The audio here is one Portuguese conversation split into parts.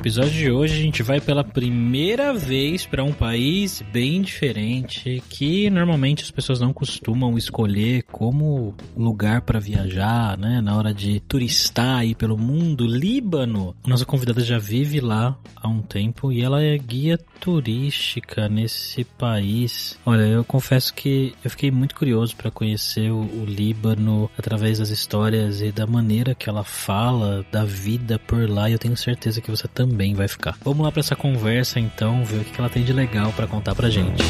Episódio de hoje a gente vai pela primeira vez para um país bem diferente que normalmente as pessoas não costumam escolher como lugar para viajar, né? Na hora de turistar aí pelo mundo, Líbano. Nossa convidada já vive lá há um tempo e ela é guia turística nesse país. Olha, eu confesso que eu fiquei muito curioso para conhecer o, o Líbano através das histórias e da maneira que ela fala da vida por lá. E eu tenho certeza que você também também vai ficar. Vamos lá para essa conversa então, ver o que ela tem de legal para contar pra gente.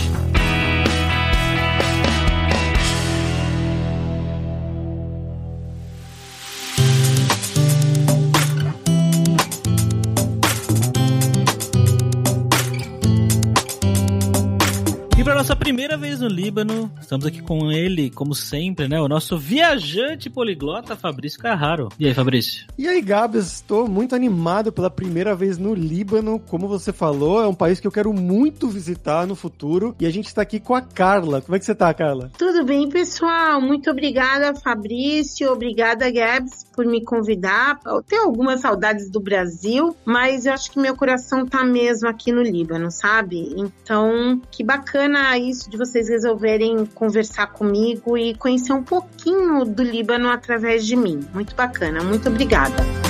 Nossa primeira vez no Líbano. Estamos aqui com ele, como sempre, né? O nosso viajante poliglota, Fabrício Carraro. E aí, Fabrício? E aí, Gabs? Estou muito animado pela primeira vez no Líbano. Como você falou, é um país que eu quero muito visitar no futuro. E a gente está aqui com a Carla. Como é que você está, Carla? Tudo bem, pessoal. Muito obrigada, Fabrício. Obrigada, Gabs, por me convidar. Eu tenho algumas saudades do Brasil, mas eu acho que meu coração tá mesmo aqui no Líbano, sabe? Então, que bacana isso de vocês resolverem conversar comigo e conhecer um pouquinho do Líbano através de mim. Muito bacana, muito obrigada.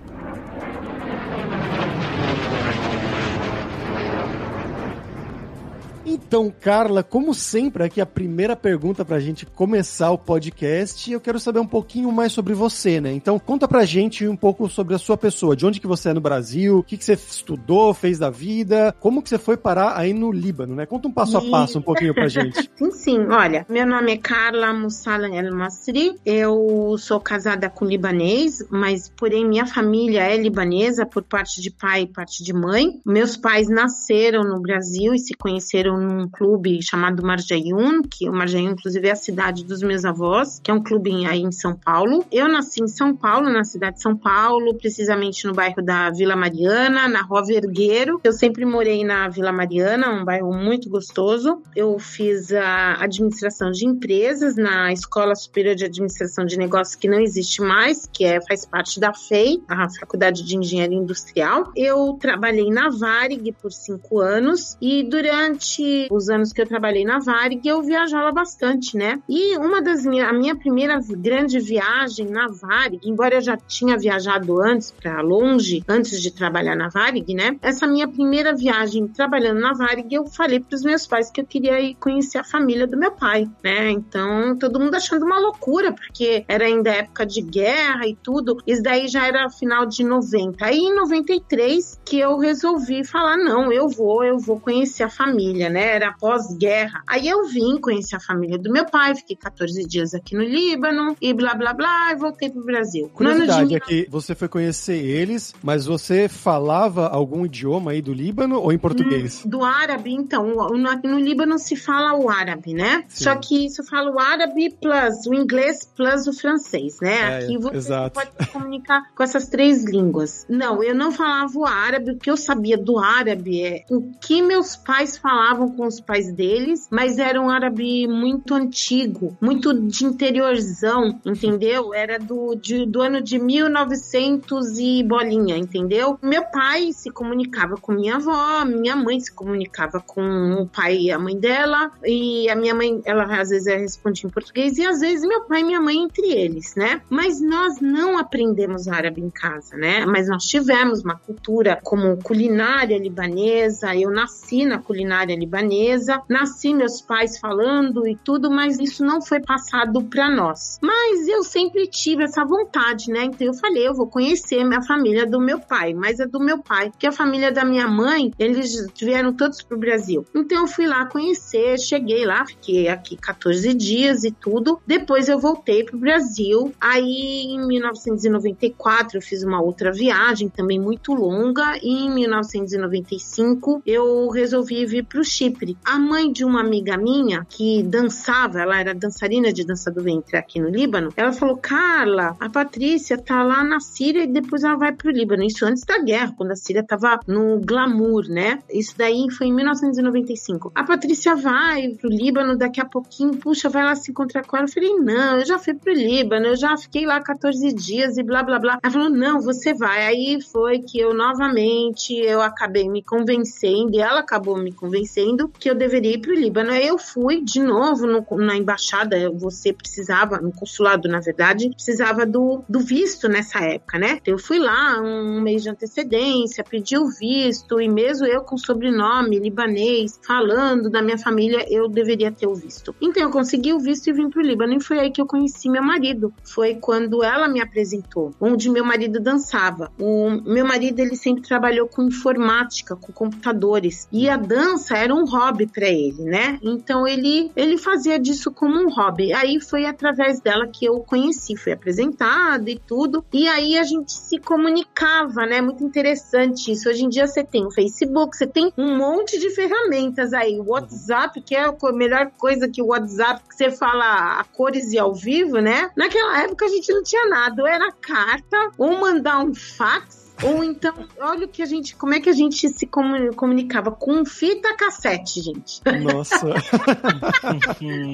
Então, Carla, como sempre, aqui a primeira pergunta pra gente começar o podcast, eu quero saber um pouquinho mais sobre você, né? Então, conta pra gente um pouco sobre a sua pessoa, de onde que você é no Brasil, o que que você estudou, fez da vida, como que você foi parar aí no Líbano, né? Conta um passo a passo um pouquinho pra gente. sim, sim. Olha, meu nome é Carla Mussala El Masri, eu sou casada com libanês, mas porém minha família é libanesa por parte de pai e parte de mãe. Meus pais nasceram no Brasil e se conheceram num clube chamado Marjayun, que o Marjayun, inclusive, é a cidade dos meus avós, que é um clube aí em São Paulo. Eu nasci em São Paulo, na cidade de São Paulo, precisamente no bairro da Vila Mariana, na Rua Vergueiro. Eu sempre morei na Vila Mariana, um bairro muito gostoso. Eu fiz a administração de empresas na Escola Superior de Administração de Negócios, que não existe mais, que é, faz parte da FEI, a Faculdade de Engenharia Industrial. Eu trabalhei na Varig por cinco anos e durante os anos que eu trabalhei na Varig, eu viajava bastante, né? E uma das minhas, a minha primeira grande viagem na Varig, embora eu já tinha viajado antes para longe, antes de trabalhar na Varig, né? Essa minha primeira viagem trabalhando na Varig, eu falei para os meus pais que eu queria ir conhecer a família do meu pai, né? Então, todo mundo achando uma loucura, porque era ainda época de guerra e tudo. Isso daí já era final de 90. Aí em 93 que eu resolvi falar: "Não, eu vou, eu vou conhecer a família", né? Né? Era pós-guerra. Aí eu vim, conheci a família do meu pai, fiquei 14 dias aqui no Líbano e blá blá blá, e voltei pro Brasil. Curiosidade de... é que você foi conhecer eles, mas você falava algum idioma aí do Líbano ou em português? Hum, do árabe, então. No, no Líbano se fala o árabe, né? Sim. Só que isso fala o árabe plus o inglês plus o francês, né? É, aqui você exato. pode se comunicar com essas três línguas. Não, eu não falava o árabe, o que eu sabia do árabe é o que meus pais falavam com os pais deles, mas era um árabe muito antigo, muito de interiorzão, entendeu? Era do, de, do ano de 1900 e bolinha, entendeu? Meu pai se comunicava com minha avó, minha mãe se comunicava com o pai e a mãe dela, e a minha mãe, ela às vezes respondia em português, e às vezes meu pai e minha mãe entre eles, né? Mas nós não aprendemos árabe em casa, né? Mas nós tivemos uma cultura como culinária libanesa, eu nasci na culinária libanesa libanesa, nasci meus pais falando e tudo, mas isso não foi passado para nós. Mas eu sempre tive essa vontade, né? Então eu falei, eu vou conhecer minha família do meu pai, mas é do meu pai, porque a família da minha mãe, eles vieram todos pro Brasil. Então eu fui lá conhecer, cheguei lá, fiquei aqui 14 dias e tudo. Depois eu voltei pro Brasil. Aí em 1994 eu fiz uma outra viagem também muito longa e em 1995 eu resolvi vir pro Chipre. A mãe de uma amiga minha que dançava, ela era dançarina de dança do ventre aqui no Líbano, ela falou: "Carla, a Patrícia tá lá na Síria e depois ela vai pro Líbano". Isso antes da guerra, quando a Síria tava no glamour, né? Isso daí foi em 1995. A Patrícia vai pro Líbano daqui a pouquinho, puxa, vai lá se encontrar com ela. Eu falei: "Não, eu já fui pro Líbano, eu já fiquei lá 14 dias e blá blá blá". Ela falou: "Não, você vai". Aí foi que eu novamente eu acabei me convencendo, e ela acabou me convencendo que eu deveria ir pro Líbano. Aí eu fui de novo no, na embaixada, você precisava, no consulado, na verdade, precisava do, do visto nessa época, né? Eu fui lá um mês de antecedência, pedi o visto, e mesmo eu com sobrenome libanês, falando da minha família, eu deveria ter o visto. Então eu consegui o visto e vim pro Líbano, e foi aí que eu conheci meu marido. Foi quando ela me apresentou, onde meu marido dançava. O meu marido, ele sempre trabalhou com informática, com computadores, e a dança era um hobby para ele, né? Então ele, ele fazia disso como um hobby. Aí foi através dela que eu conheci, fui apresentada e tudo. E aí a gente se comunicava, né? Muito interessante isso. Hoje em dia você tem o Facebook, você tem um monte de ferramentas aí. O WhatsApp, que é a melhor coisa que o WhatsApp, que você fala a cores e ao vivo, né? Naquela época a gente não tinha nada. Ou era carta, ou mandar um fax, ou então, olha o que a gente, como é que a gente se comunicava com fita cassete, gente. Nossa.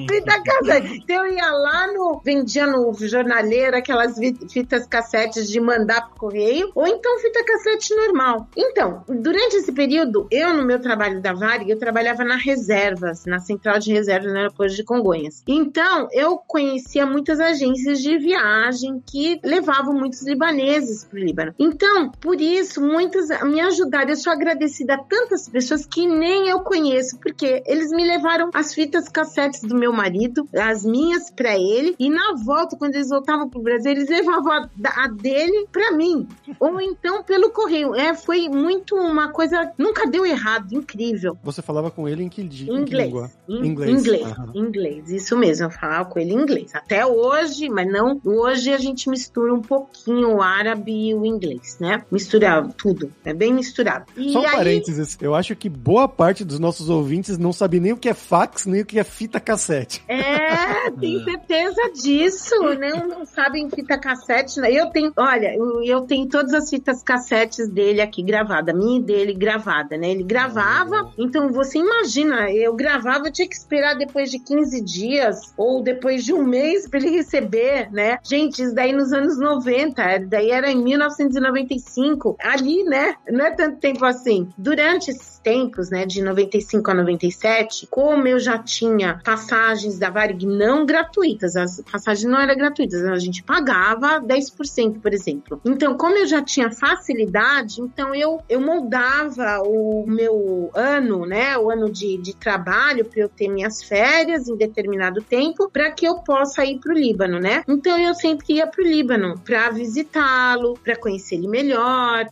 fita cassete. Então eu ia lá no, vendia no jornaleiro aquelas fitas cassetes de mandar pro correio, ou então fita cassete normal. Então, durante esse período, eu no meu trabalho da Varig, eu trabalhava na reservas, na central de reservas no aeroporto de Congonhas. Então, eu conhecia muitas agências de viagem que levavam muitos libaneses pro Líbano. Então, por isso, muitas me ajudaram. Eu sou agradecida a tantas pessoas que nem eu conheço, porque eles me levaram as fitas cassetes do meu marido, as minhas para ele, e na volta, quando eles voltavam pro Brasil, eles levavam a, a dele para mim. Ou então pelo correio. É, foi muito uma coisa. Nunca deu errado, incrível. Você falava com ele em que, em inglês, que língua? In, inglês. Inglês. Inglês, isso mesmo. Eu falava com ele em inglês. Até hoje, mas não. Hoje a gente mistura um pouquinho o árabe e o inglês, né? Misturado, tudo. É bem misturado. E Só um aí... parênteses. Eu acho que boa parte dos nossos ouvintes não sabe nem o que é fax, nem o que é fita cassete. É, tenho certeza disso. Não, não sabem fita cassete. Né? Eu tenho, olha, eu, tenho todas as fitas cassetes dele aqui gravadas, minha e dele gravada, né? Ele gravava, então você imagina, eu gravava, eu tinha que esperar depois de 15 dias ou depois de um mês para ele receber, né? Gente, isso daí nos anos 90, daí era em 1995, ali, né? Não é tanto tempo assim. Durante esses tempos, né, de 95 a 97, como eu já tinha passagens da Varig não gratuitas, as passagens não eram gratuitas, a gente pagava 10%, por exemplo. Então, como eu já tinha facilidade, então eu, eu moldava o meu ano, né, o ano de, de trabalho para eu ter minhas férias em determinado tempo, para que eu possa ir para o Líbano, né? Então eu sempre ia para o Líbano para visitá-lo, para conhecer ele melhor.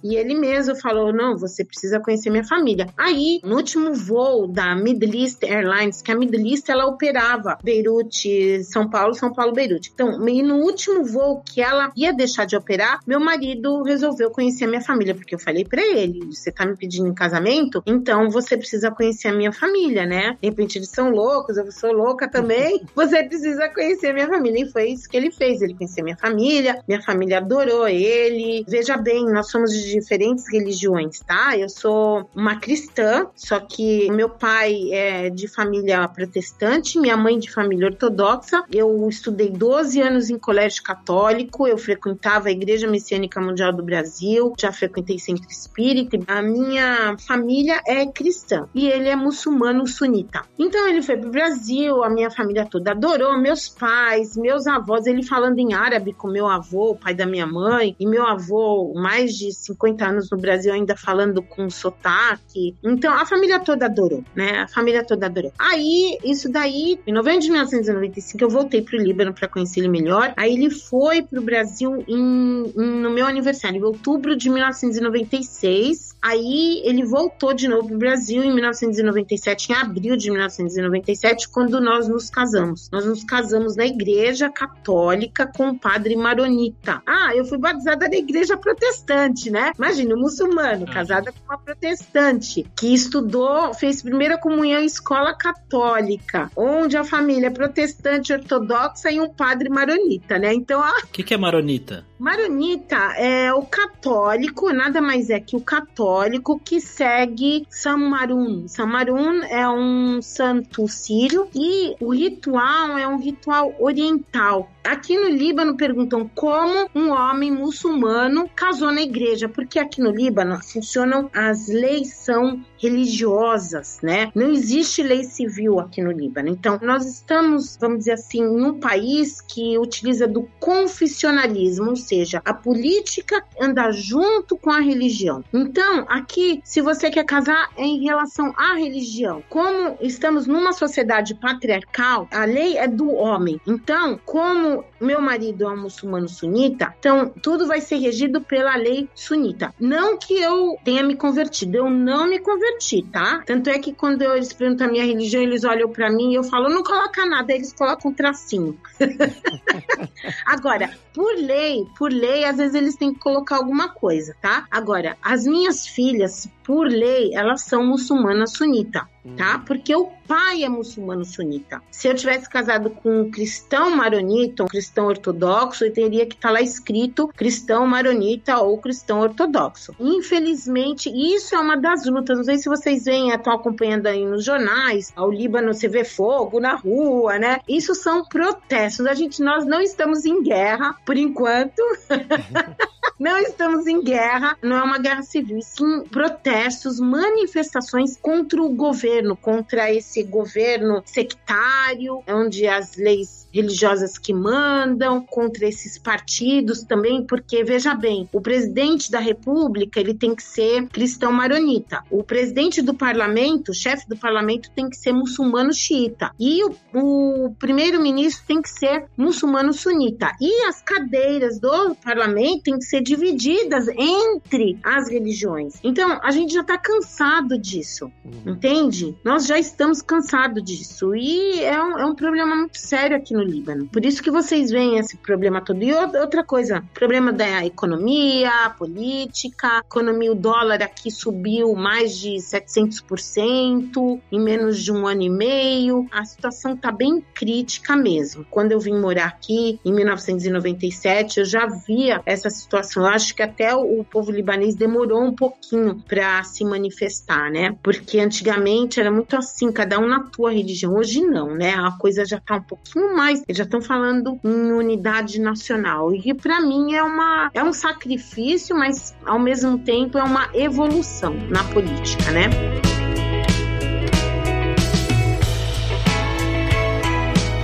E ele mesmo falou: não, você precisa conhecer minha família. Aí, no último voo da Middle East Airlines, que a Middle East ela operava Beirute, São Paulo, São Paulo, Beirute. Então, e no último voo que ela ia deixar de operar, meu marido resolveu conhecer a minha família, porque eu falei para ele: você tá me pedindo em casamento, então você precisa conhecer a minha família, né? De repente eles são loucos, eu sou louca também, você precisa conhecer a minha família. E foi isso que ele fez. Ele conheceu minha família, minha família adorou ele. Veja bem, nós somos de diferentes religiões, tá? Eu sou uma cristã, só que meu pai é de família protestante, minha mãe de família ortodoxa. Eu estudei 12 anos em colégio católico, eu frequentava a Igreja Messiânica Mundial do Brasil, já frequentei centro espírita. A minha família é cristã e ele é muçulmano sunita. Então ele foi pro Brasil, a minha família toda adorou, meus pais, meus avós, ele falando em árabe com meu avô, pai da minha mãe, e meu avô mais mais de 50 anos no Brasil ainda falando com sotaque. Então a família toda adorou, né? A família toda adorou. Aí, isso daí, em novembro de 1995, eu voltei pro Líbano para conhecer ele melhor. Aí ele foi pro Brasil em, em, no meu aniversário, em outubro de 1996. Aí ele voltou de novo pro Brasil em 1997, em abril de 1997, quando nós nos casamos. Nós nos casamos na igreja católica com o padre maronita. Ah, eu fui batizada na igreja protestante, né? Imagina, um muçulmano, ah. casada com uma protestante, que estudou, fez primeira comunhão em escola católica, onde a família é protestante ortodoxa e um padre maronita, né? Então, a... O que, que é maronita? Maronita é o católico, nada mais é que o católico que segue Samarun. Samarun é um santo sírio e o ritual é um ritual oriental. Aqui no Líbano perguntam como um homem muçulmano casou na igreja, porque aqui no Líbano funcionam as leis são religiosas, né? Não existe lei civil aqui no Líbano. Então, nós estamos, vamos dizer assim, em um país que utiliza do confessionalismo, ou seja, a política anda junto com a religião. Então, aqui, se você quer casar é em relação à religião, como estamos numa sociedade patriarcal, a lei é do homem. Então, como meu marido é um muçulmano sunita, então tudo vai ser regido pela lei sunita. Não que eu tenha me convertido, eu não me converti, tá? Tanto é que quando eles perguntam a minha religião, eles olham para mim e eu falo, não coloca nada, eles colocam um tracinho. Agora, por lei, por lei, às vezes eles têm que colocar alguma coisa, tá? Agora, as minhas filhas, por lei, elas são muçulmanas sunita, tá? Hum. Porque o pai é muçulmano sunita. Se eu tivesse casado com um cristão maronita, um cristão ortodoxo, eu teria que estar tá lá escrito cristão maronita ou cristão ortodoxo. Infelizmente, isso é uma das lutas. Não sei se vocês veem, estão acompanhando aí nos jornais, ao Líbano você vê fogo na rua, né? Isso são protestos. A gente, nós não estamos em guerra, por enquanto. não estamos em guerra, não é uma guerra civil, sim protestos, manifestações contra o governo, contra esse governo sectário, onde as leis religiosas que mandam, contra esses partidos também, porque veja bem, o presidente da República ele tem que ser cristão maronita, o presidente do parlamento, o chefe do parlamento tem que ser muçulmano xiita e o, o primeiro-ministro tem que ser muçulmano sunita e as cadeiras do parlamento têm que ser divididas entre as religiões. Então a gente já está cansado disso, uhum. entende? Nós já estamos cansados disso e é um, é um problema muito sério aqui no Líbano. Por isso que vocês veem esse problema todo. E outra coisa, problema da economia, política, economia, o dólar aqui subiu mais de 700% em menos de um ano e meio. A situação tá bem crítica mesmo. Quando eu vim morar aqui em 1997, eu já via essa situação. Eu acho que até o povo libanês demorou um pouquinho para se manifestar, né? Porque antigamente era muito assim, cada um na tua religião. Hoje não, né? A coisa já tá um pouquinho mais mais, eles já estão falando em unidade nacional. E para mim é, uma, é um sacrifício, mas ao mesmo tempo é uma evolução na política, né?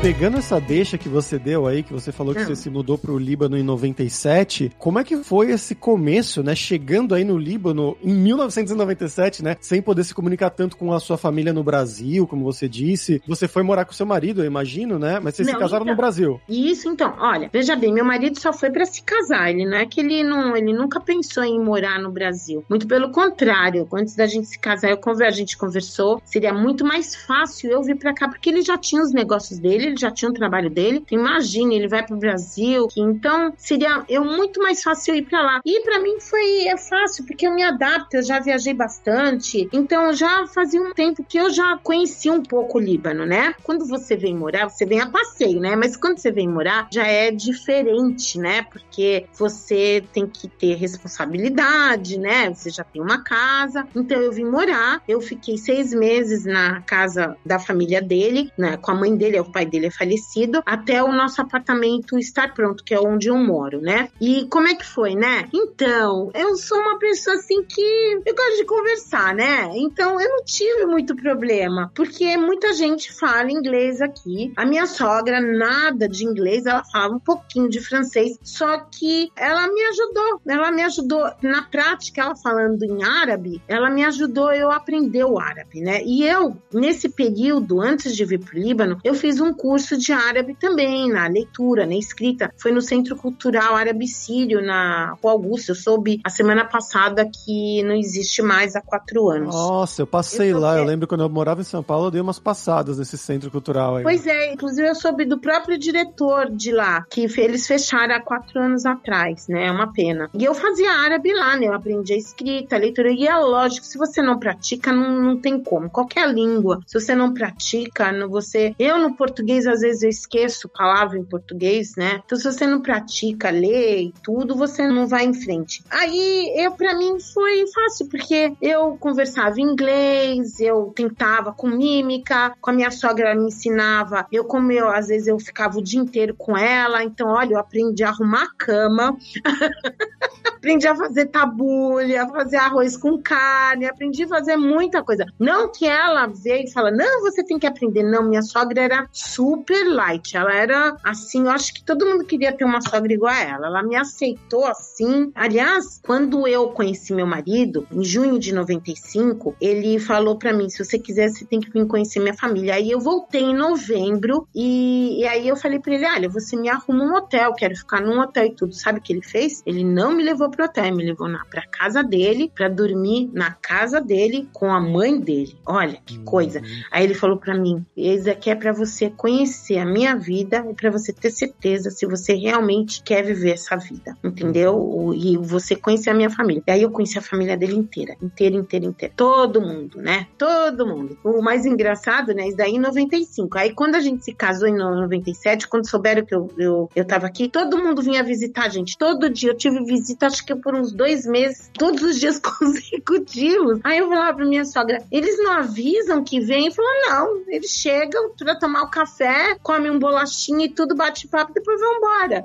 Pegando essa deixa que você deu aí, que você falou que você se mudou pro Líbano em 97, como é que foi esse começo, né? Chegando aí no Líbano em 1997, né? Sem poder se comunicar tanto com a sua família no Brasil, como você disse. Você foi morar com seu marido, eu imagino, né? Mas vocês não, se casaram então, no Brasil. Isso, então. Olha, veja bem, meu marido só foi para se casar. Ele não é que ele não, ele nunca pensou em morar no Brasil. Muito pelo contrário. Antes da gente se casar, eu a gente conversou. Seria muito mais fácil eu vir para cá, porque ele já tinha os negócios dele ele já tinha um trabalho dele. Imagine, ele vai pro Brasil. Então, seria eu muito mais fácil ir para lá. E para mim foi é fácil, porque eu me adapto, eu já viajei bastante. Então, já fazia um tempo que eu já conhecia um pouco o Líbano, né? Quando você vem morar, você vem a passeio, né? Mas quando você vem morar, já é diferente, né? Porque você tem que ter responsabilidade, né? Você já tem uma casa. Então, eu vim morar, eu fiquei seis meses na casa da família dele, né? Com a mãe dele, é o pai dele ele é falecido, até o nosso apartamento estar pronto, que é onde eu moro, né? E como é que foi, né? Então, eu sou uma pessoa assim que eu gosto de conversar, né? Então, eu não tive muito problema, porque muita gente fala inglês aqui. A minha sogra, nada de inglês, ela falava um pouquinho de francês, só que ela me ajudou. Ela me ajudou na prática, ela falando em árabe, ela me ajudou eu aprender o árabe, né? E eu, nesse período, antes de vir para o Líbano, eu fiz um curso de árabe também, na leitura, na escrita. Foi no Centro Cultural Árabe Sírio, na Rua Augusto. Eu soube a semana passada que não existe mais há quatro anos. Nossa, eu passei eu lá. Eu lembro quando eu morava em São Paulo, eu dei umas passadas nesse centro cultural aí. Pois é, inclusive eu soube do próprio diretor de lá, que eles fecharam há quatro anos atrás, né? É uma pena. E eu fazia árabe lá, né? Eu aprendi a escrita, a leitura. E é lógico, se você não pratica, não, não tem como. Qualquer língua, se você não pratica, não você. Eu no português, às vezes, eu esqueço palavra em português, né? Então, se você não pratica, lê e tudo, você não vai em frente. Aí, eu, para mim, foi fácil, porque eu conversava inglês, eu tentava com mímica, com a minha sogra ela me ensinava. Eu, como eu, às vezes, eu ficava o dia inteiro com ela. Então, olha, eu aprendi a arrumar a cama. aprendi a fazer tabulha, a fazer arroz com carne, aprendi a fazer muita coisa. Não que ela veio e fala, não, você tem que aprender. Não, minha sogra era super light. Ela era assim, eu acho que todo mundo queria ter uma sogra igual a ela. Ela me aceitou assim. Aliás, quando eu conheci meu marido, em junho de 95, ele falou para mim: se você quiser, você tem que vir conhecer minha família. Aí eu voltei em novembro e, e aí eu falei para ele: olha, você me arruma um hotel, quero ficar num hotel e tudo. Sabe o que ele fez? Ele não me levou pro hotel, me levou na, pra casa dele, pra dormir na casa dele com a mãe dele. Olha que uhum. coisa. Aí ele falou para mim: isso aqui é para você conhecer a minha vida e para você ter certeza se você realmente quer viver essa vida, entendeu? E você conhecer a minha família. E aí eu conheci a família dele inteira, inteira, inteira, inteira. Todo mundo, né? Todo mundo. O mais engraçado, né? Isso daí em 95. Aí quando a gente se casou em 97, quando souberam que eu, eu, eu tava aqui, todo mundo vinha visitar a gente. Todo dia eu tive visita, acho que por uns dois meses, todos os dias consecutivos. Aí eu falava pra minha sogra, eles não avisam que vem? E falou, não, eles chegam pra tomar o café, comem um bolachinho e tudo, bate papo, depois vão embora.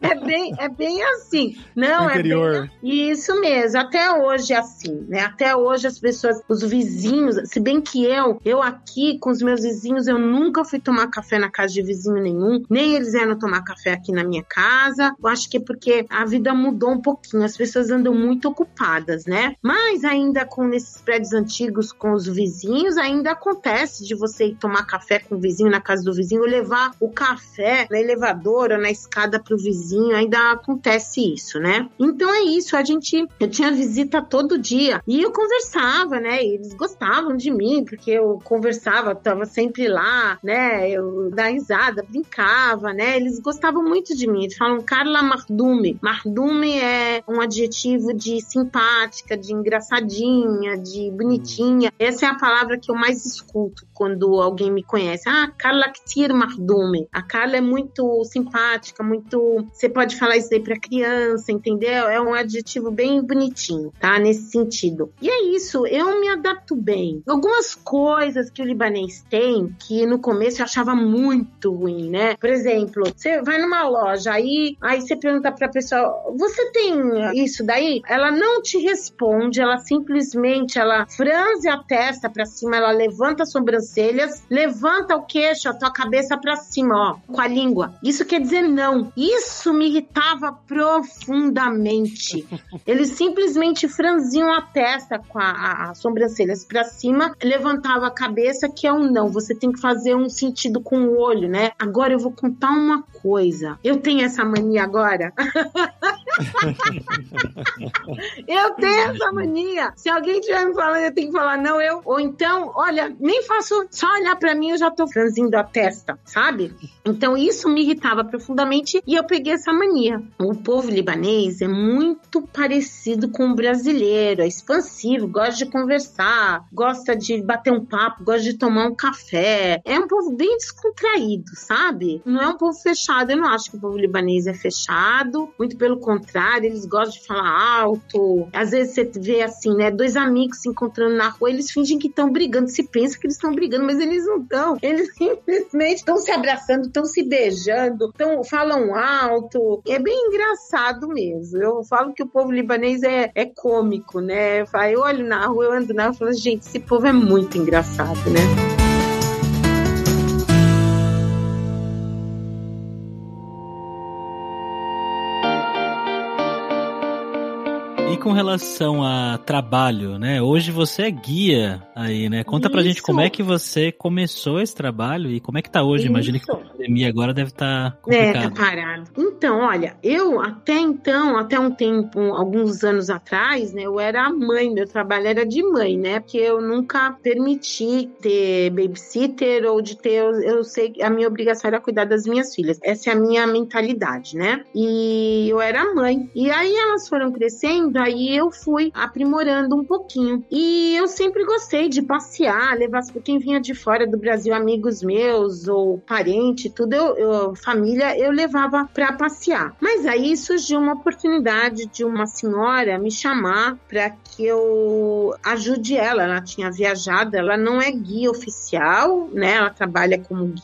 é bem, é bem assim. Não, Interior. é bem, isso mesmo. Até hoje é assim, né? Até hoje as pessoas, os vizinhos, se bem que eu, eu aqui com os meus vizinhos, eu nunca fui tomar café na casa de vizinho nenhum, nem eles vieram tomar café aqui na minha casa. Eu acho que é porque a vida mudou um pouquinho, as pessoas andam muito ocupadas, né? Mas ainda com esses prédios antigos com os vizinhos, ainda acontece de você ir tomar café com o vizinho na casa do vizinho, levar o café na elevador ou na escada pro vizinho, ainda acontece isso, né? Então é isso, a gente, eu tinha visita todo dia e eu conversava, né? E eles gostavam de mim porque eu conversava, tava sempre lá, né? Eu dava risada, brincava, né? Eles gostavam muito de mim. Eles falam Carla Mardume. Mardume é um adjetivo de simpática, de engraçadinha, de bonitinha. Essa é a palavra que eu mais escuto quando alguém me conhece. Ah, Carla Ktir Mardume. A Carla é muito simpática, muito. Você pode falar isso aí pra criança, entendeu? É um adjetivo bem bonitinho, tá? Nesse sentido. E é isso, eu me adapto bem. Algumas coisas que o libanês tem que no começo eu achava muito ruim, né? Por exemplo, você vai numa loja, aí, aí você pergunta pra pessoa: você tem isso daí? Ela não te responde, ela simplesmente ela franze a testa pra cima, ela levanta as sobrancelhas, levanta o queixo, a tua cabeça pra cima, ó, com a língua. Isso quer dizer não. Isso me irritava profundamente. Eles simplesmente franziam a testa com as sobrancelhas para cima, levantava a cabeça, que é um não. Você tem que fazer um sentido com o olho, né? Agora eu vou contar uma coisa. Eu tenho essa mania agora. eu tenho essa mania. Se alguém estiver me falando, eu tenho que falar não, eu. Ou então, olha, nem faço, só olhar para mim eu já tô franzindo a testa, sabe? Então isso me irritava profundamente e eu peguei essa mania. O povo libanês é muito parecido com o brasileiro, é expansivo, gosta de conversar, gosta de bater um papo, gosta de tomar um café. É um povo bem descontraído, sabe? Não é um povo fechado. Eu não acho que o povo libanês é fechado, muito pelo contrário contrário, eles gostam de falar alto. Às vezes você vê assim, né? Dois amigos se encontrando na rua, eles fingem que estão brigando. Se pensa que eles estão brigando, mas eles não estão. Eles simplesmente estão se abraçando, estão se beijando, tão, falam alto. É bem engraçado mesmo. Eu falo que o povo libanês é, é cômico, né? Eu olho na rua, eu ando na rua e falo, gente, esse povo é muito engraçado, né? Com relação a trabalho, né? Hoje você é guia aí, né? Conta Isso. pra gente como é que você começou esse trabalho e como é que tá hoje. Imagina que a pandemia agora deve estar tá complicado. É, tá parado. Então, olha, eu até então, até um tempo, alguns anos atrás, né? Eu era mãe, meu trabalho era de mãe, né? Porque eu nunca permiti ter babysitter ou de ter, eu, eu sei que a minha obrigação era cuidar das minhas filhas. Essa é a minha mentalidade, né? E eu era mãe. E aí elas foram crescendo, aí aí eu fui aprimorando um pouquinho. E eu sempre gostei de passear, levar quem vinha de fora do Brasil, amigos meus ou parente, tudo, eu, eu família, eu levava para passear. Mas aí surgiu uma oportunidade de uma senhora me chamar para que eu ajude ela. Ela tinha viajado, ela não é guia oficial, né? Ela trabalha como guia,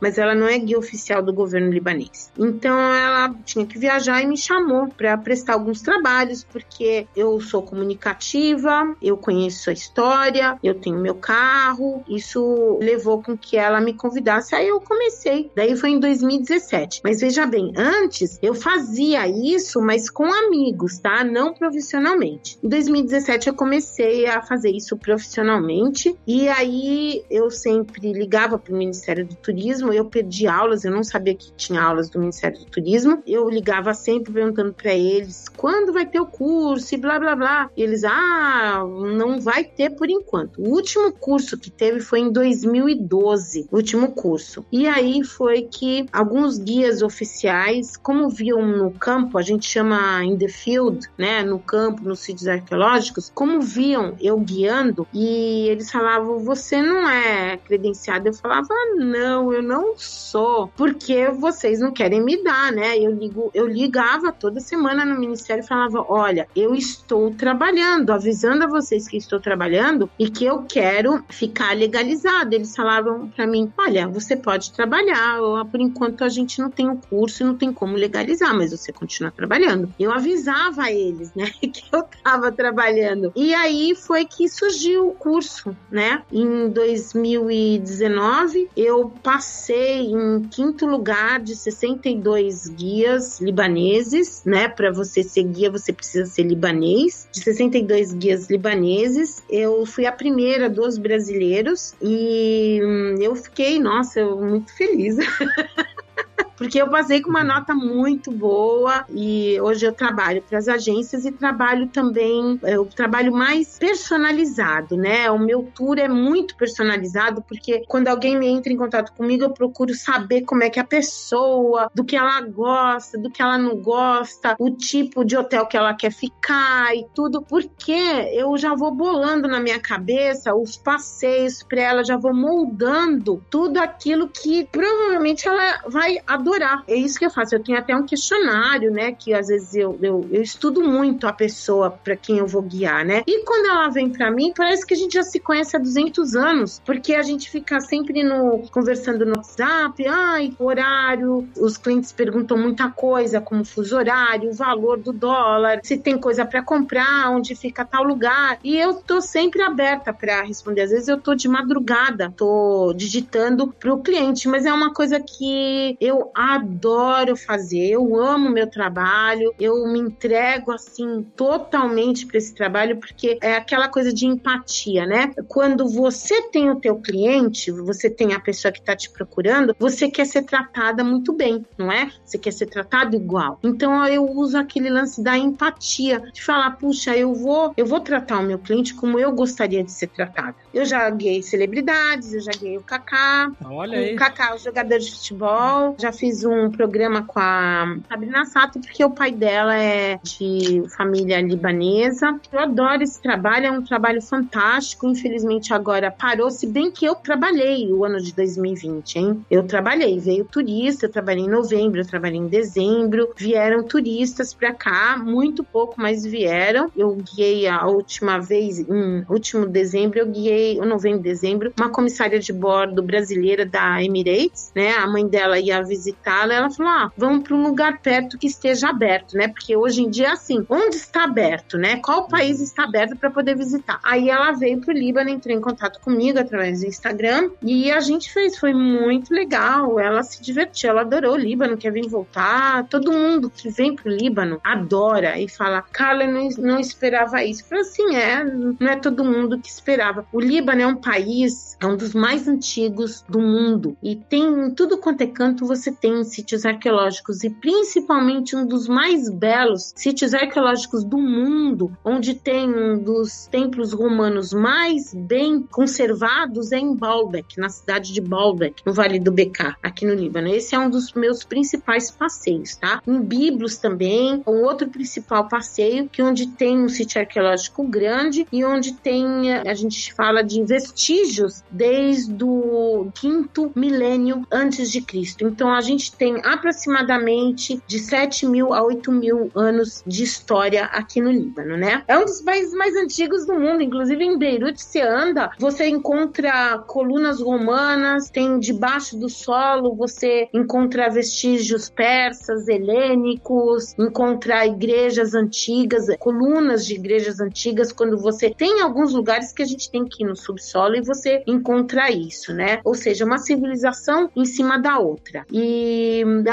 mas ela não é guia oficial do governo libanês. Então ela tinha que viajar e me chamou para prestar alguns trabalhos, porque eu sou comunicativa, eu conheço a história, eu tenho meu carro. Isso levou com que ela me convidasse. Aí eu comecei. Daí foi em 2017. Mas veja bem, antes eu fazia isso, mas com amigos, tá? Não profissionalmente. Em 2017 eu comecei a fazer isso profissionalmente e aí eu sempre ligava para o Ministério do Turismo. Eu perdi aulas, eu não sabia que tinha aulas do Ministério do Turismo. Eu ligava sempre perguntando para eles quando vai ter o curso e blá blá blá. E eles, ah, não vai ter por enquanto. O último curso que teve foi em 2012, o último curso. E aí foi que alguns guias oficiais, como viam no campo, a gente chama in the field, né, no campo, nos sítios arqueológicos, como viam eu guiando e eles falavam, você não é credenciado. Eu falava, não, eu não sou, porque vocês não querem me dar, né? Eu ligo, eu ligava toda semana no ministério e falava, olha, eu estou trabalhando, avisando a vocês que estou trabalhando e que eu quero ficar legalizado. Eles falavam para mim: olha, você pode trabalhar, por enquanto a gente não tem o um curso e não tem como legalizar, mas você continua trabalhando. Eu avisava eles, né, que eu estava trabalhando. E aí foi que surgiu o curso, né? Em 2019, eu passei em quinto lugar de 62 guias libaneses, né? Para você ser guia, você precisa ser libanês, de 62 guias libaneses. Eu fui a primeira dos brasileiros e hum, eu fiquei, nossa, muito feliz. porque eu passei com uma nota muito boa e hoje eu trabalho para as agências e trabalho também, é, o trabalho mais personalizado, né? O meu tour é muito personalizado porque quando alguém entra em contato comigo, eu procuro saber como é que a pessoa, do que ela gosta, do que ela não gosta, o tipo de hotel que ela quer ficar e tudo, porque eu já vou bolando na minha cabeça os passeios para ela, já vou moldando tudo aquilo que provavelmente ela vai adorar É isso que eu faço. Eu tenho até um questionário, né? Que às vezes eu, eu, eu estudo muito a pessoa para quem eu vou guiar, né? E quando ela vem para mim, parece que a gente já se conhece há 200 anos, porque a gente fica sempre no conversando no WhatsApp, ai, horário, os clientes perguntam muita coisa, como fuso horário, o valor do dólar, se tem coisa para comprar, onde fica tal lugar. E eu tô sempre aberta para responder. Às vezes eu tô de madrugada, tô digitando pro cliente, mas é uma coisa que eu adoro fazer, eu amo meu trabalho, eu me entrego assim totalmente para esse trabalho porque é aquela coisa de empatia, né? Quando você tem o teu cliente, você tem a pessoa que está te procurando, você quer ser tratada muito bem, não é? Você quer ser tratado igual. Então eu uso aquele lance da empatia, de falar, puxa, eu vou, eu vou tratar o meu cliente como eu gostaria de ser tratada. Eu já guiei celebridades, eu já guiei o Kaká, Olha o Kaká, o jogador de futebol, já fiz fiz um programa com a Sabrina Sato, porque o pai dela é de família libanesa. Eu adoro esse trabalho, é um trabalho fantástico. Infelizmente agora parou, se bem que eu trabalhei o ano de 2020, hein? Eu trabalhei, veio turista, eu trabalhei em novembro, eu trabalhei em dezembro, vieram turistas pra cá, muito pouco, mas vieram. Eu guiei a última vez, em último dezembro, eu guiei, novembro, dezembro, uma comissária de bordo brasileira da Emirates, né? A mãe dela ia visitá-la, ela falou: ah, vamos para um lugar perto que esteja aberto, né? Porque hoje em dia é assim, onde está aberto, né? Qual país está aberto para poder visitar? Aí ela veio pro Líbano, entrou em contato comigo através do Instagram e a gente fez, foi muito legal. Ela se divertiu, ela adorou o Líbano, quer vir voltar. Todo mundo que vem pro Líbano adora e fala: Carla, não, não esperava isso. Falei assim: é, não é todo mundo que esperava. O Líbano é um país, é um dos mais antigos do mundo e tem tudo quanto é canto você tem sítios arqueológicos e principalmente um dos mais belos sítios arqueológicos do mundo, onde tem um dos templos romanos mais bem conservados é em Baalbek, na cidade de Baalbek, no Vale do Bekaa, aqui no Líbano. Esse é um dos meus principais passeios, tá? Em Biblos também, um outro principal passeio que onde tem um sítio arqueológico grande e onde tem a gente fala de vestígios desde o quinto milênio antes de Cristo. Então a gente tem aproximadamente de 7 mil a 8 mil anos de história aqui no Líbano, né? É um dos países mais antigos do mundo, inclusive em Beirute você anda, você encontra colunas romanas, tem debaixo do solo você encontra vestígios persas, helênicos, encontra igrejas antigas, colunas de igrejas antigas, quando você tem alguns lugares que a gente tem que ir no subsolo e você encontra isso, né? Ou seja, uma civilização em cima da outra. E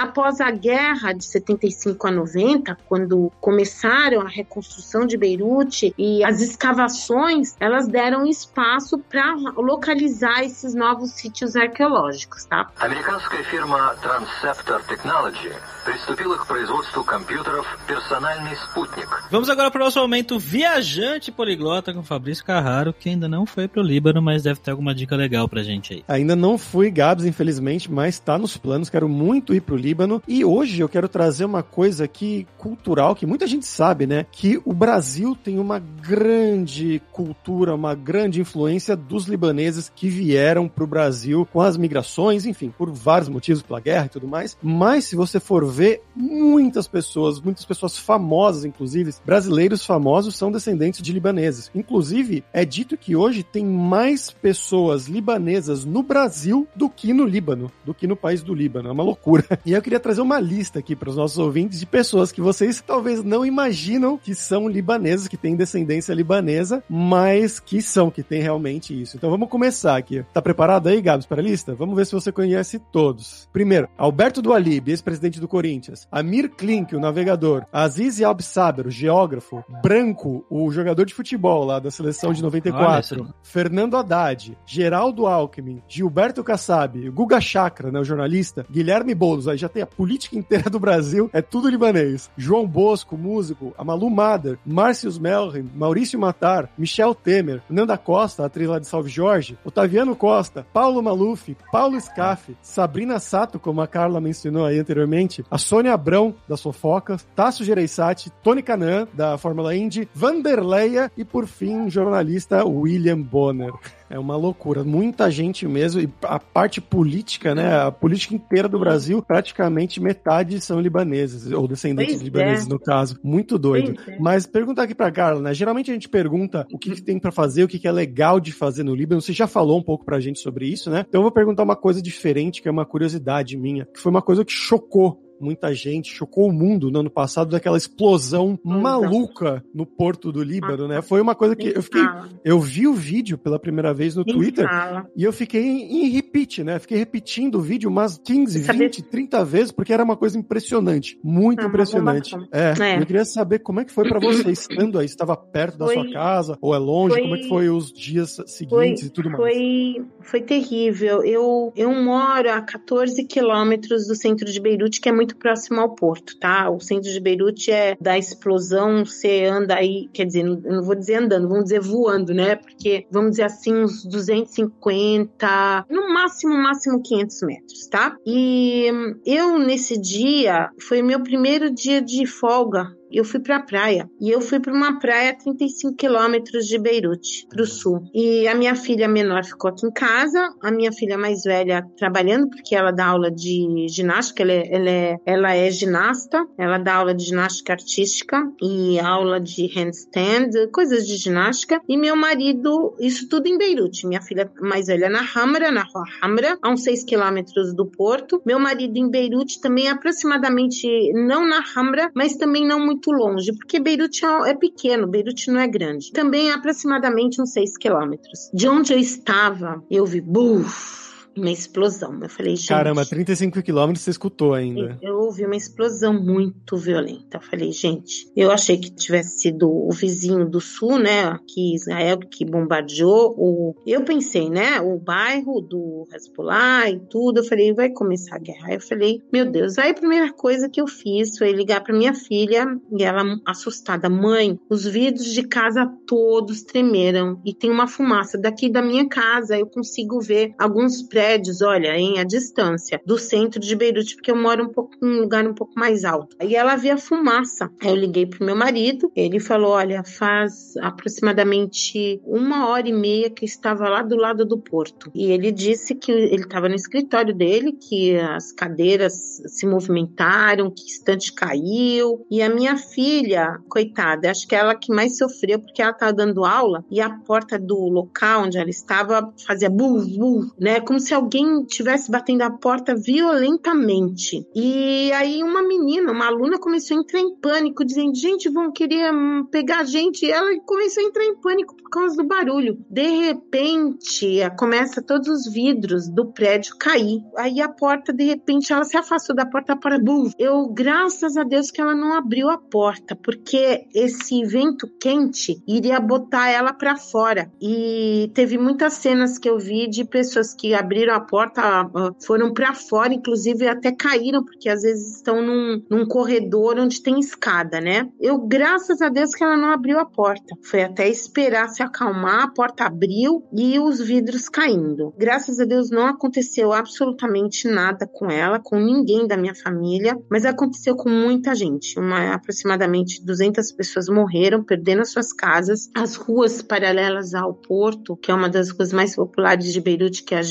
após a guerra de 75 a 90, quando começaram a reconstrução de Beirute e as escavações, elas deram espaço para localizar esses novos sítios arqueológicos, tá? Американская фирма Transceptor Technology приступила к производству компьютеров «Персональный спутник». Vamos agora para o nosso momento viajante poliglota com Fabrício Carraro, que ainda não foi pro Líbano, mas deve ter alguma dica legal pra gente aí. Ainda não fui, Gabs, infelizmente, mas tá nos planos, quero muito ir pro Líbano. E hoje eu quero trazer uma coisa aqui cultural que muita gente sabe, né? Que o Brasil tem uma grande cultura, uma grande influência dos libaneses que vieram pro Brasil com as migrações, enfim, por vários motivos, pela guerra e tudo mais. Mas se você for ver, muitas pessoas, muitas pessoas famosas, inclusive, brasileiros famosos, são descendentes de libaneses. Inclusive, é dito que hoje tem mais pessoas libanesas no Brasil do que no Líbano, do que no país do Líbano. É uma loucura. E eu queria trazer uma lista aqui para os nossos ouvintes de pessoas que vocês talvez não imaginam que são libaneses, que têm descendência libanesa, mas que são, que tem realmente isso. Então vamos começar aqui. Tá preparado aí, Gabs, para a lista? Vamos ver se você conhece todos. Primeiro, Alberto Dualib, ex-presidente do Corinthians. Amir Klink, o navegador. Aziz Alb Saber, o geógrafo. Branco, o jogador de futebol lá da seleção de 94. Fernando Haddad. Geraldo Alckmin. Gilberto Kassab. Guga Chakra, né, o jornalista. Guilherme Boulos, aí já tem a política inteira do Brasil, é tudo libanês. João Bosco, músico. Amalu Mader. Márcios Melrin. Maurício Matar. Michel Temer. Nanda Costa, atriz lá de Salve Jorge. Otaviano Costa. Paulo Maluf. Paulo Scaff. Sabrina Sato, como a Carla mencionou aí anteriormente. A Sônia Abrão, das fofocas. Tasso Gereissati. Tony Canan, da Fórmula Indy. Vanderleia e, por fim, o jornalista William Bonner. É uma loucura. Muita gente mesmo. E a parte política, né? A política inteira do Brasil, praticamente metade são libaneses, ou descendentes Pois de libaneses, é. no caso. Muito doido. Pois é. Mas perguntar aqui pra Carla, né? Geralmente a gente pergunta o que, que tem pra fazer, o que, que é legal de fazer no Líbano. Você já falou um pouco pra gente sobre isso, né? Então eu vou perguntar uma coisa diferente, que é uma curiosidade minha, que foi uma coisa que chocou muita gente, chocou o mundo no ano passado daquela explosão maluca no porto do Líbano, né? Foi uma coisa que eu fiquei, eu vi o vídeo pela primeira vez no Twitter e eu fiquei em, repeat, né? Fiquei repetindo o vídeo umas 15, Saber- 20, 30 vezes, porque era uma coisa impressionante. Muito impressionante. É, É. eu queria saber como é que foi pra você estando aí. Estava perto da sua casa ou é longe? como é que foi os dias seguintes e tudo mais? foi, foi terrível. Eu, eu moro a 14 quilômetros do centro de Beirute, que é muito muito próximo ao porto, tá? O centro de Beirute é da explosão, você anda aí, quer dizer, não, não vou dizer andando, vamos dizer voando, né? Porque, vamos dizer assim, uns 250, no máximo, máximo 500 metros, tá? E eu, nesse dia, foi meu primeiro dia de folga eu fui para a praia. E eu fui para uma praia a 35 quilômetros de Beirute, para o sul. E a minha filha menor ficou aqui em casa, a minha filha mais velha trabalhando, porque ela dá aula de ginástica, ela é, ela é, ela é ginasta, ela dá aula de ginástica artística e aula de handstand, coisas de ginástica. E meu marido, isso tudo em Beirute. Minha filha mais velha na Hamra, na rua Hamra, a uns 6 quilômetros do porto. Meu marido em Beirute também aproximadamente, não na Hamra, mas também não muito muito longe, porque Beirute é, é pequeno, Beirute não é grande. Também é aproximadamente uns 6 quilômetros. De onde eu estava, eu vi, buf, uma explosão. Eu falei, gente. Caramba, 35 quilômetros você escutou ainda. Eu ouvi uma explosão muito violenta. Eu falei, gente, eu achei que tivesse sido o vizinho do sul, né? Aqui, Israel, que bombardeou. O... Eu pensei, né? O bairro do Hezbollah e tudo. Eu falei, vai começar a guerra. Eu falei, meu Deus. Aí a primeira coisa que eu fiz foi ligar para minha filha e ela assustada, mãe, os vidros de casa todos tremeram e tem uma fumaça daqui da minha casa. Eu consigo ver alguns prédios prédios, olha, em a distância do centro de Beirute, porque eu moro um pouco um lugar um pouco mais alto. Aí ela via fumaça. Aí eu liguei pro meu marido, ele falou: olha, faz aproximadamente uma hora e meia que estava lá do lado do porto. E ele disse que ele estava no escritório dele, que as cadeiras se movimentaram, que estante caiu. E a minha filha, coitada, acho que é ela que mais sofreu, porque ela estava dando aula e a porta do local onde ela estava fazia bu, bu, né? Como se alguém tivesse batendo a porta violentamente. E aí uma menina, uma aluna começou a entrar em pânico, dizendo: "Gente, vão querer hum, pegar a gente". E ela começou a entrar em pânico por causa do barulho. De repente, começa todos os vidros do prédio cair. Aí a porta, de repente, ela se afastou da porta para bum. Eu, graças a Deus que ela não abriu a porta, porque esse vento quente iria botar ela para fora. E teve muitas cenas que eu vi de pessoas que abriram abriram a porta, foram para fora, inclusive até caíram, porque às vezes estão num, num corredor onde tem escada, né? Eu, graças a Deus, que ela não abriu a porta. Foi até esperar se acalmar, a porta abriu e os vidros caindo. Graças a Deus não aconteceu absolutamente nada com ela, com ninguém da minha família, mas aconteceu com muita gente. Uma, aproximadamente 200 pessoas morreram, perdendo as suas casas. As ruas paralelas ao porto, que é uma das ruas mais populares de Beirute, que é a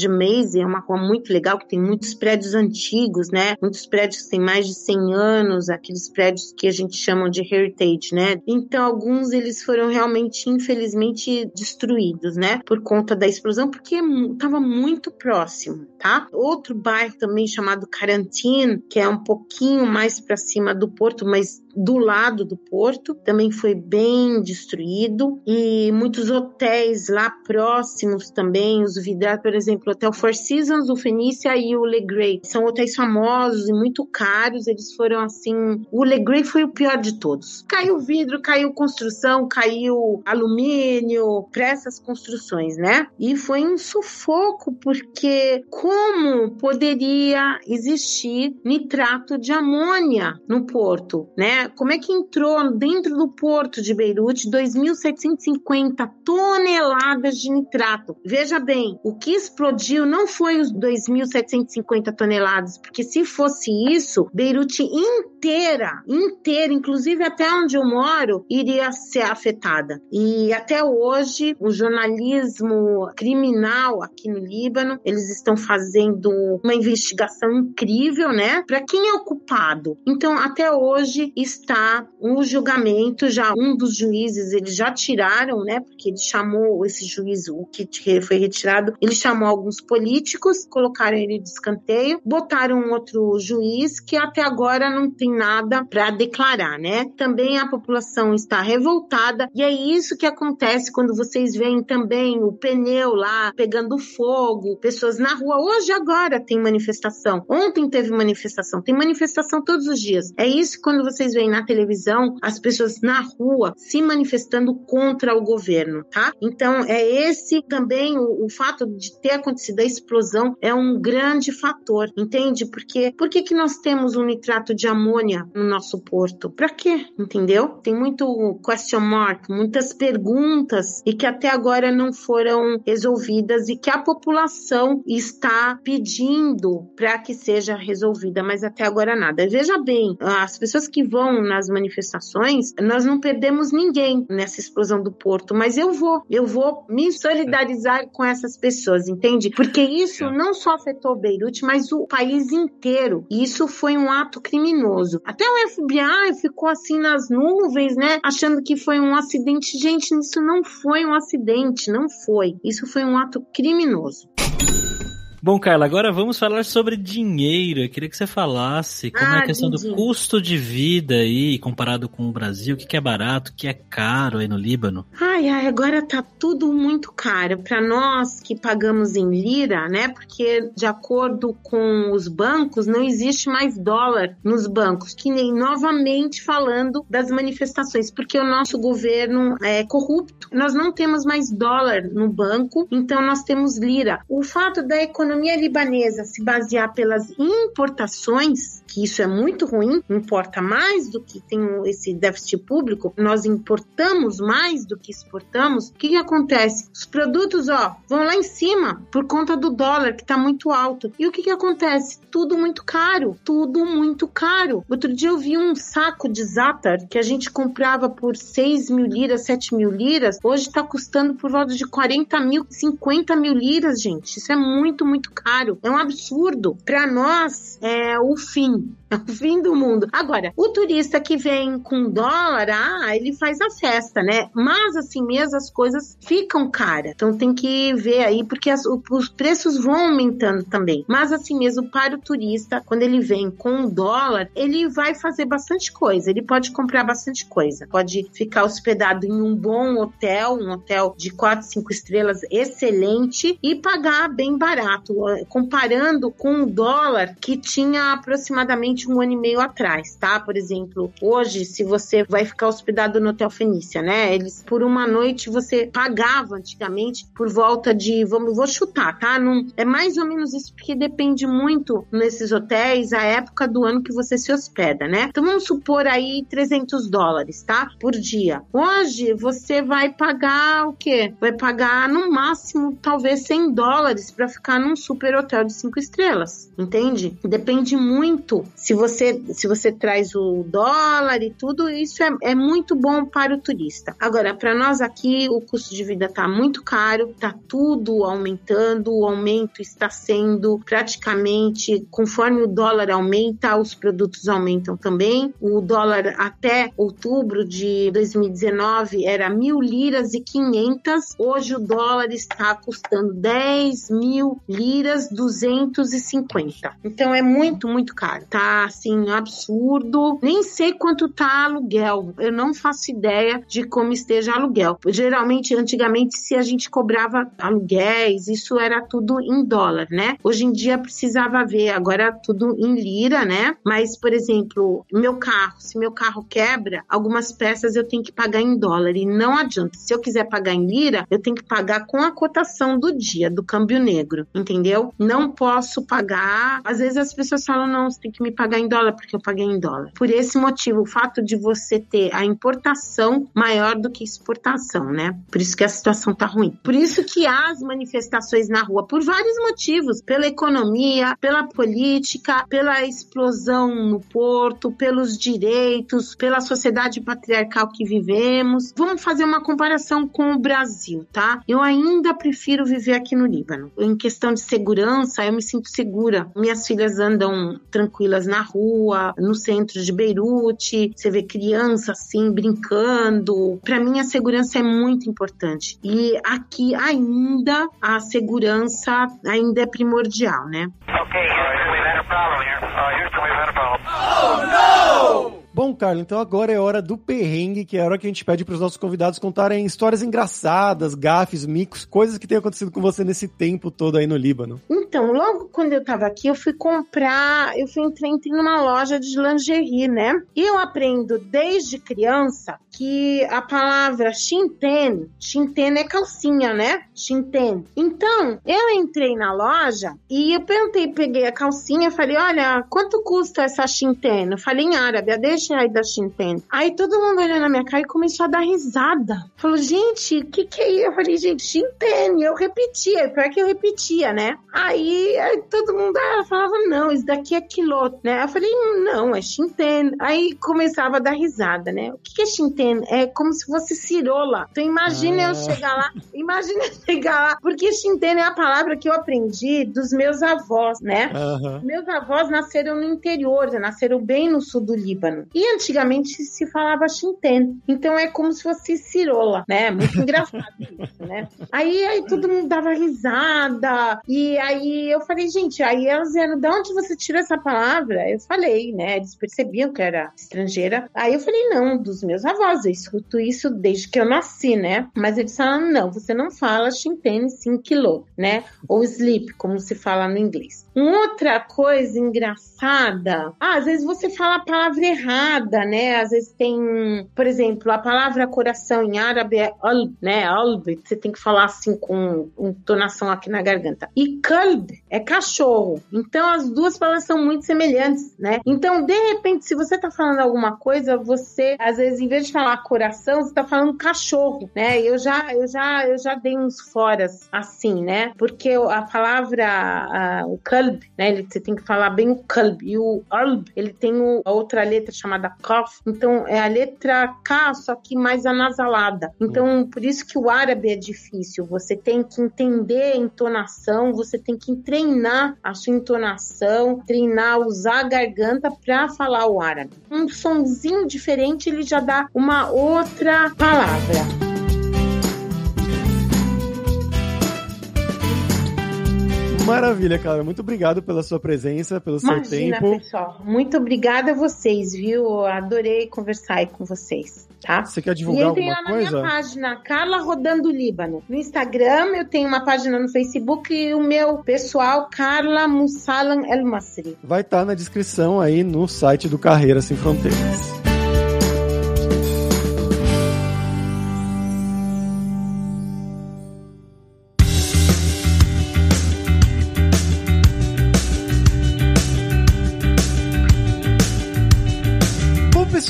Gemei, é uma rua muito legal, que tem muitos prédios antigos, né? Muitos prédios que têm mais de 100 anos, aqueles prédios que a gente chama de heritage, né? Então, alguns eles foram realmente, infelizmente, destruídos, né? Por conta da explosão, porque estava muito próximo, tá? Outro bairro também chamado Carantin, que é um pouquinho mais para cima do porto, mas do lado do porto também foi bem destruído e muitos hotéis lá próximos também, os vidrados, por exemplo, o Hotel Four Seasons, o Fenícia e o Le Gray, são hotéis famosos e muito caros, eles foram assim, o Le Gray foi o pior de todos. Caiu vidro, caiu construção, caiu alumínio para essas construções, né? E foi um sufoco porque como poderia existir nitrato de amônia no porto, né? Como é que entrou dentro do porto de Beirute 2.750 toneladas de nitrato? Veja bem, o que explodiu não foi os 2.750 toneladas, porque se fosse isso, Beirute inteira, inteira, inclusive até onde eu moro, iria ser afetada. E até hoje, o jornalismo criminal aqui no Líbano, eles estão fazendo uma investigação incrível, né? Para quem é o culpado. Então, até hoje, está o julgamento, já um dos juízes, eles já tiraram, né, porque ele chamou esse juiz, o que foi retirado, ele chamou alguns políticos, colocaram ele de escanteio, botaram um outro juiz que até agora não tem nada para declarar, né? Também a população está revoltada e é isso que acontece quando vocês veem também o pneu lá pegando fogo, pessoas na rua. Hoje agora tem manifestação. Ontem teve manifestação, tem manifestação todos os dias. É isso quando vocês veem veem na televisão as pessoas na rua se manifestando contra o governo, tá? Então, é esse também o, o fato de ter acontecido a explosão é um grande fator, entende? Porque por que, que nós temos um nitrato de amônia no nosso porto? Para quê? Entendeu? Tem muito question mark, muitas perguntas e que até agora não foram resolvidas e que a população está pedindo para que seja resolvida, mas até agora nada. Veja bem, as pessoas que vão nas manifestações, nós não perdemos ninguém nessa explosão do porto, mas eu vou, eu vou me solidarizar com essas pessoas, entende? Porque isso não só afetou Beirute, mas o país inteiro. E isso foi um ato criminoso. Até o FBI ficou assim nas nuvens, né? Achando que foi um acidente. Gente, isso não foi um acidente, não foi. Isso foi um ato criminoso. Bom, Carla, agora vamos falar sobre dinheiro. Eu queria que você falasse como ah, é a questão entendi. do custo de vida aí, comparado com o Brasil. O que, é barato, o que é caro aí no Líbano? Ai, ai, agora tá tudo muito caro. Para nós que pagamos em lira, né? Porque de acordo com os bancos, não existe mais dólar nos bancos. Que nem novamente falando das manifestações, porque o nosso governo é corrupto. Nós não temos mais dólar no banco, então nós temos lira. O fato da economia economia libanesa se basear pelas importações, que isso é muito ruim, importa mais do que tem esse déficit público, nós importamos mais do que exportamos, o que, que acontece? Os produtos, ó, vão lá em cima por conta do dólar, que está muito alto. E o que, que acontece? Tudo muito caro, tudo muito caro. Outro dia eu vi um saco de Zatar que a gente comprava por 6 mil liras, 7 mil liras, hoje está custando por volta de 40 mil, 50 mil liras, gente. Isso é muito, muito muito caro. É um absurdo. Para nós, é o fim. Fim do mundo. Agora, o turista que vem com dólar, ah, ele faz a festa, né? Mas assim mesmo as coisas ficam caras. Então tem que ver aí, porque as, os preços vão aumentando também. Mas assim mesmo, para o turista, quando ele vem com dólar, ele vai fazer bastante coisa. Ele pode comprar bastante coisa. Pode ficar hospedado em um bom hotel, um hotel de 4, 5 estrelas excelente e pagar bem barato, comparando com o dólar que tinha aproximadamente um ano e meio atrás, tá? Por exemplo, hoje, se você vai ficar hospedado no Hotel Fenícia, né? Eles, por uma noite, você pagava antigamente por volta de, vamos, vou chutar, tá? Não, é mais ou menos isso, porque depende muito nesses hotéis a época do ano que você se hospeda, né? Então vamos supor aí 300 dólares, tá? Por dia. Hoje você vai pagar o quê? Vai pagar no máximo talvez 100 dólares para ficar num super hotel de 5 estrelas, entende? Depende muito se você, se você traz o dólar e tudo, isso é, é muito bom para o turista. Agora, para nós aqui, o custo de vida está muito caro, está tudo aumentando, o aumento está sendo praticamente conforme o dólar aumenta, os produtos aumentam também. O dólar até outubro de 2019 era mil liras e quinhentas, hoje o dólar está custando 10 mil liras 250. Então é muito, muito caro, tá? Assim, absurdo. Nem sei quanto tá aluguel. Eu não faço ideia de como esteja aluguel. Geralmente, antigamente, se a gente cobrava aluguéis, isso era tudo em dólar, né? Hoje em dia precisava ver, agora tudo em lira, né? Mas, por exemplo, meu carro, se meu carro quebra, algumas peças eu tenho que pagar em dólar e não adianta. Se eu quiser pagar em lira, eu tenho que pagar com a cotação do dia, do câmbio negro, entendeu? Não posso pagar. Às vezes as pessoas falam, não, você tem que me pagar pagar em dólar porque eu paguei em dólar. Por esse motivo, o fato de você ter a importação maior do que exportação, né? Por isso que a situação tá ruim. Por isso que há as manifestações na rua, por vários motivos, pela economia, pela política, pela explosão no porto, pelos direitos, pela sociedade patriarcal que vivemos. Vamos fazer uma comparação com o Brasil, tá? Eu ainda prefiro viver aqui no Líbano. Em questão de segurança, eu me sinto segura. Minhas filhas andam tranquilas na rua, no centro de Beirute, você vê criança assim brincando. Para mim a segurança é muito importante. E aqui ainda a segurança ainda é primordial, né? Okay, Houston, we've had a problem here. Uh, Houston, we've had a problem. Oh, no! Bom, Carlos, então agora é hora do perrengue, que é a hora que a gente pede para os nossos convidados contarem histórias engraçadas, gafes, micos, coisas que tenham acontecido com você nesse tempo todo aí no Líbano. Então, logo quando eu tava aqui, eu fui comprar, eu fui entrei, entrei numa loja de lingerie, né? E eu aprendo desde criança que a palavra shinten, shinten é calcinha, né? Shinten. Então, eu entrei na loja e eu perguntei, peguei a calcinha, falei, olha, quanto custa essa shinten? Eu falei em árabe, deixa aí da shinten. Aí todo mundo olhou na minha cara e começou a dar risada. Falou, gente, o que que é isso? Eu falei, gente, shinten. Eu repetia, pior que eu repetia, né? Aí, aí todo mundo ah, falava, não, isso daqui é quilô, né? Eu falei, não, é shinten. Aí começava a dar risada, né? O que que é shinten? É como se fosse cirola. Então imagina ah. eu chegar lá, imagina eu chegar lá, porque Shinten é a palavra que eu aprendi dos meus avós, né? Uhum. Meus avós nasceram no interior, nasceram bem no sul do Líbano. E antigamente se falava Shinten. Então é como se fosse cirola, né? Muito engraçado isso, né? Aí, aí todo mundo dava risada. E aí eu falei, gente, aí elas vieram, de onde você tirou essa palavra? Eu falei, né? Eles percebiam que era estrangeira. Aí eu falei, não, dos meus avós eu escuto isso desde que eu nasci, né? Mas eles falam, não, você não fala Shinten 5 kilo, né? Ou sleep, como se fala no inglês. Outra coisa engraçada, ah, às vezes você fala a palavra errada, né? Às vezes tem, por exemplo, a palavra coração em árabe é alb, né? Alb, você tem que falar assim com entonação aqui na garganta. E kalb é cachorro. Então as duas palavras são muito semelhantes, né? Então, de repente, se você tá falando alguma coisa, você, às vezes, em vez de falar coração, você tá falando cachorro, né? Eu já, eu já, eu já dei uns foras assim, né? Porque a palavra, a, o kalb, né? Ele, você tem que falar bem o kalb. E o alb, ele tem o, a outra letra chamada kaf. Então, é a letra K, só que mais anasalada. Então, por isso que o árabe é difícil. Você tem que entender a entonação, você tem que treinar a sua entonação, treinar, usar a garganta para falar o árabe. Um sonzinho diferente, ele já dá uma outra palavra. Maravilha, cara. Muito obrigado pela sua presença, pelo Imagina, seu tempo. pessoal. Muito obrigada a vocês, viu? Adorei conversar aí com vocês, tá? Você quer divulgar alguma coisa? E entrem lá na minha página, Carla Rodando Líbano. No Instagram, eu tenho uma página no Facebook e o meu pessoal, Carla Mussalan El Masri. Vai estar tá na descrição aí no site do Carreira Sem Fronteiras.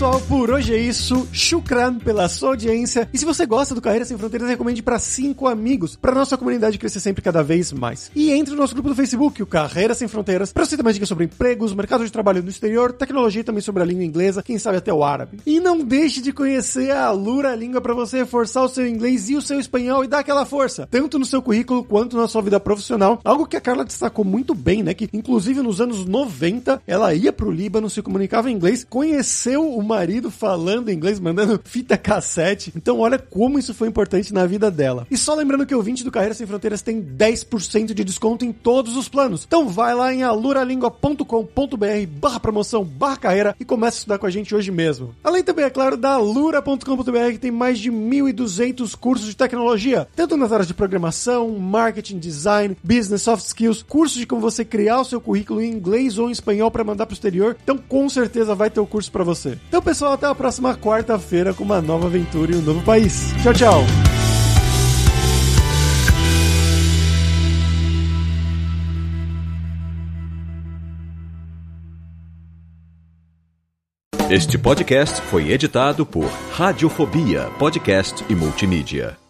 Pessoal, por hoje é isso. Shukran pela sua audiência. E se você gosta do Carreira Sem Fronteiras, recomende para cinco amigos, para nossa comunidade crescer sempre cada vez mais. E entre no nosso grupo do Facebook, o Carreira Sem Fronteiras, para você ter mais dicas sobre empregos, mercado de trabalho no exterior, tecnologia e também sobre a língua inglesa, quem sabe até o árabe. E não deixe de conhecer a Lura Língua para você reforçar o seu inglês e o seu espanhol e dar aquela força, tanto no seu currículo quanto na sua vida profissional. Algo que a Carla destacou muito bem, né? Que inclusive nos anos 90 ela ia pro Líbano, se comunicava em inglês, conheceu o marido falando inglês, mandando fita cassete. Então, olha como isso foi importante na vida dela. E só lembrando que o 20 do Carreira Sem Fronteiras tem 10% de desconto em todos os planos. Então, vai lá em aluralingua.com.br barra promoção barra carreira e começa a estudar com a gente hoje mesmo. Além também, é claro, da alura.com.br que tem mais de 1.200 cursos de tecnologia, tanto nas áreas de programação, marketing, design, business, soft skills, cursos de como você criar o seu currículo em inglês ou em espanhol para mandar para o exterior. Então, com certeza vai ter o curso para você. Então, pessoal, até a próxima quarta-feira com uma nova aventura em um novo país. Tchau, tchau! Este podcast foi editado por Radiofobia, podcast e multimídia.